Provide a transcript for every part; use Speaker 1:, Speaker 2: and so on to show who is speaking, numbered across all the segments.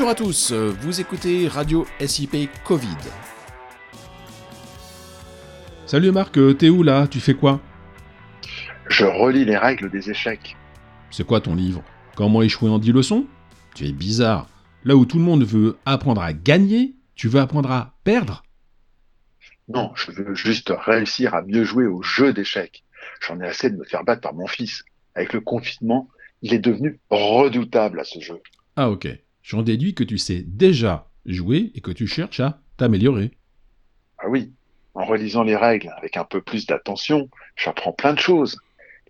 Speaker 1: à tous, vous écoutez Radio SIP Covid.
Speaker 2: Salut Marc, t'es où là? Tu fais quoi?
Speaker 3: Je relis les règles des échecs.
Speaker 2: C'est quoi ton livre? Comment échouer en 10 leçons? Tu es bizarre. Là où tout le monde veut apprendre à gagner, tu veux apprendre à perdre?
Speaker 3: Non, je veux juste réussir à mieux jouer au jeu d'échecs. J'en ai assez de me faire battre par mon fils. Avec le confinement, il est devenu redoutable à ce jeu.
Speaker 2: Ah ok. J'en déduis que tu sais déjà jouer et que tu cherches à t'améliorer.
Speaker 3: Ah oui, en relisant les règles avec un peu plus d'attention, j'apprends plein de choses.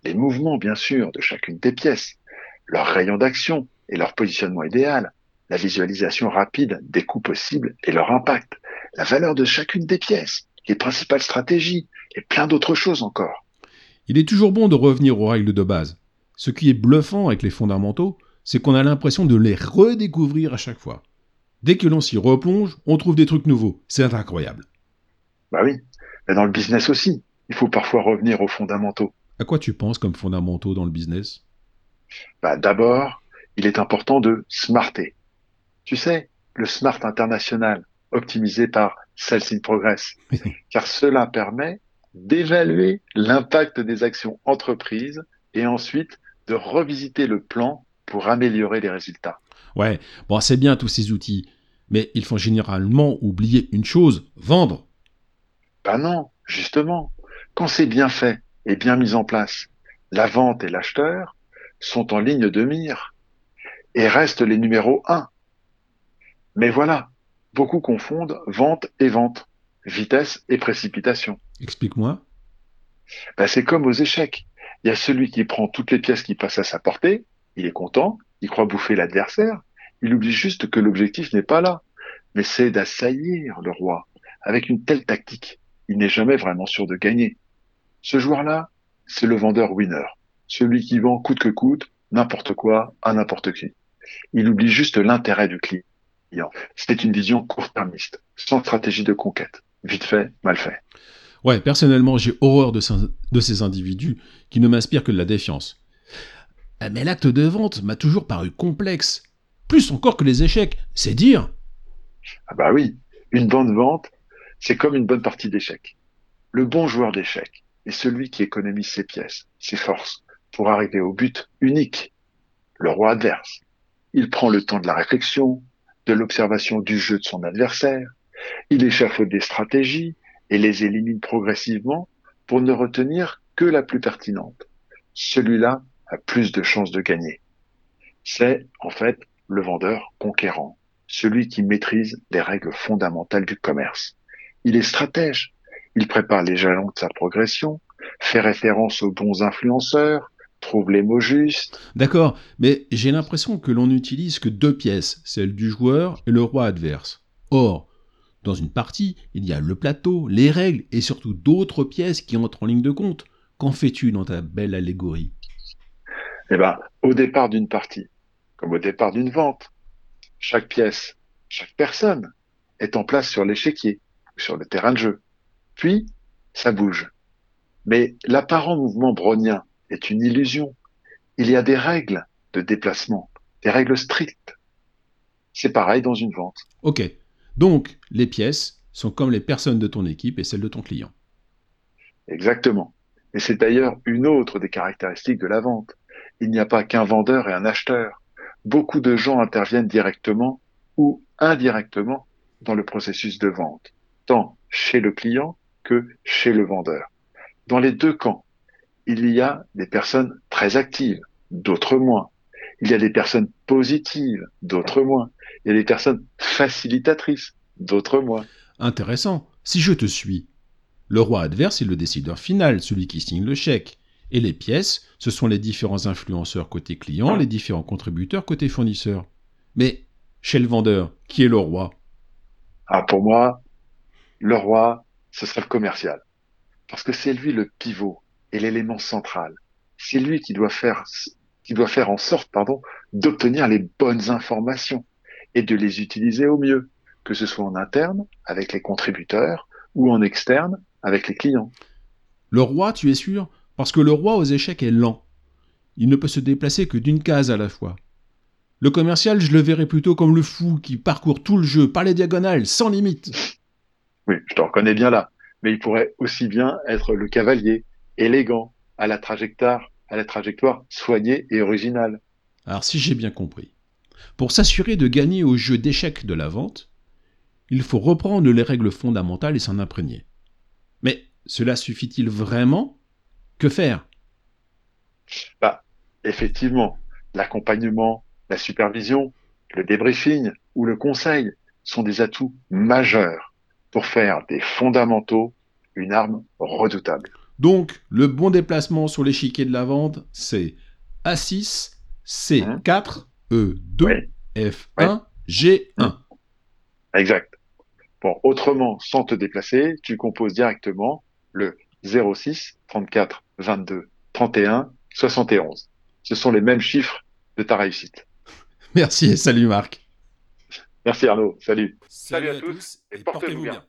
Speaker 3: Les mouvements, bien sûr, de chacune des pièces, leur rayon d'action et leur positionnement idéal, la visualisation rapide des coups possibles et leur impact, la valeur de chacune des pièces, les principales stratégies et plein d'autres choses encore.
Speaker 2: Il est toujours bon de revenir aux règles de base. Ce qui est bluffant avec les fondamentaux, c'est qu'on a l'impression de les redécouvrir à chaque fois. Dès que l'on s'y replonge, on trouve des trucs nouveaux. C'est incroyable.
Speaker 3: Bah oui, mais dans le business aussi, il faut parfois revenir aux fondamentaux.
Speaker 2: À quoi tu penses comme fondamentaux dans le business?
Speaker 3: Bah, D'abord, il est important de smarter. Tu sais, le smart international, optimisé par Sales in Progress, car cela permet d'évaluer l'impact des actions entreprises et ensuite de revisiter le plan pour améliorer les résultats.
Speaker 2: Ouais, bon, c'est bien tous ces outils, mais il faut généralement oublier une chose, vendre.
Speaker 3: Ben non, justement, quand c'est bien fait et bien mis en place, la vente et l'acheteur sont en ligne de mire et restent les numéros 1. Mais voilà, beaucoup confondent vente et vente, vitesse et précipitation.
Speaker 2: Explique-moi.
Speaker 3: Ben c'est comme aux échecs. Il y a celui qui prend toutes les pièces qui passent à sa portée, il est content, il croit bouffer l'adversaire, il oublie juste que l'objectif n'est pas là, mais c'est d'assaillir le roi avec une telle tactique. Il n'est jamais vraiment sûr de gagner. Ce joueur-là, c'est le vendeur winner, celui qui vend coûte que coûte, n'importe quoi, à n'importe qui. Il oublie juste l'intérêt du client. C'est une vision court-termiste, sans stratégie de conquête. Vite fait, mal fait.
Speaker 2: Ouais, personnellement, j'ai horreur de, ces individus qui ne m'inspirent que de la défiance. Euh, mais l'acte de vente m'a toujours paru complexe. Plus encore que les échecs, c'est dire.
Speaker 3: Ah bah oui, une bonne vente, c'est comme une bonne partie d'échecs. Le bon joueur d'échecs est celui qui économise ses pièces, ses forces, pour arriver au but unique, le roi adverse. Il prend le temps de la réflexion, de l'observation du jeu de son adversaire, il échafaude des stratégies et les élimine progressivement pour ne retenir que la plus pertinente. Celui-là a plus de chances de gagner. C'est en fait le vendeur conquérant, celui qui maîtrise les règles fondamentales du commerce. Il est stratège, il prépare les jalons de sa progression, fait référence aux bons influenceurs, trouve les mots justes.
Speaker 2: D'accord, mais j'ai l'impression que l'on n'utilise que deux pièces, celle du joueur et le roi adverse. Or, dans une partie, il y a le plateau, les règles et surtout d'autres pièces qui entrent en ligne de compte. Qu'en fais-tu dans ta belle allégorie?
Speaker 3: Eh ben, au départ d'une partie, comme au départ d'une vente, chaque pièce, chaque personne est en place sur l'échiquier, sur le terrain de jeu. Puis, ça bouge. Mais l'apparent mouvement brownien est une illusion. Il y a des règles de déplacement, des règles strictes. C'est pareil dans une vente.
Speaker 2: Ok. Donc, les pièces sont comme les personnes de ton équipe et celles de ton client.
Speaker 3: Exactement. Et c'est d'ailleurs une autre des caractéristiques de la vente il n'y a pas qu'un vendeur et un acheteur. Beaucoup de gens interviennent directement ou indirectement dans le processus de vente, tant chez le client que chez le vendeur. Dans les deux camps, il y a des personnes très actives, d'autres moins. Il y a des personnes positives, d'autres moins. Il y a des personnes facilitatrices, d'autres moins.
Speaker 2: Intéressant. Si je te suis, le roi adverse est le décideur final, celui qui signe le chèque. Et les pièces, ce sont les différents influenceurs côté client, les différents contributeurs côté fournisseur. Mais chez le vendeur, qui est le roi?
Speaker 3: Ah, pour moi, le roi, ce serait le commercial. Parce que c'est lui le pivot et l'élément central. C'est lui qui doit faire, qui doit faire en sorte, pardon, d'obtenir les bonnes informations et de les utiliser au mieux, que ce soit en interne avec les contributeurs ou en externe avec les clients.
Speaker 2: Le roi, tu es sûr, parce que le roi aux échecs est lent. Il ne peut se déplacer que d'une case à la fois. Le commercial, je le verrais plutôt comme le fou qui parcourt tout le jeu par les diagonales, sans limite.
Speaker 3: Oui, je te reconnais bien là. Mais il pourrait aussi bien être le cavalier, élégant, à la trajectoire, à la trajectoire soignée et originale.
Speaker 2: Alors si j'ai bien compris, pour s'assurer de gagner au jeu d'échecs de la vente, il faut reprendre les règles fondamentales et s'en imprégner. Mais cela suffit-il vraiment? Que faire?
Speaker 3: Bah, effectivement, l'accompagnement, la supervision, le débriefing ou le conseil sont des atouts majeurs pour faire des fondamentaux une arme redoutable.
Speaker 2: Donc, le bon déplacement sur l'échiquier de la vente, c'est A6, C4, E2, F1, G1.
Speaker 3: Exact. Bon, autrement, sans te déplacer, tu composes directement le 06, 34, 22, 31, 71. Ce sont les mêmes chiffres de ta réussite.
Speaker 2: Merci et salut Marc.
Speaker 3: Merci Arnaud, salut.
Speaker 1: Salut, à, tous et portez-vous bien.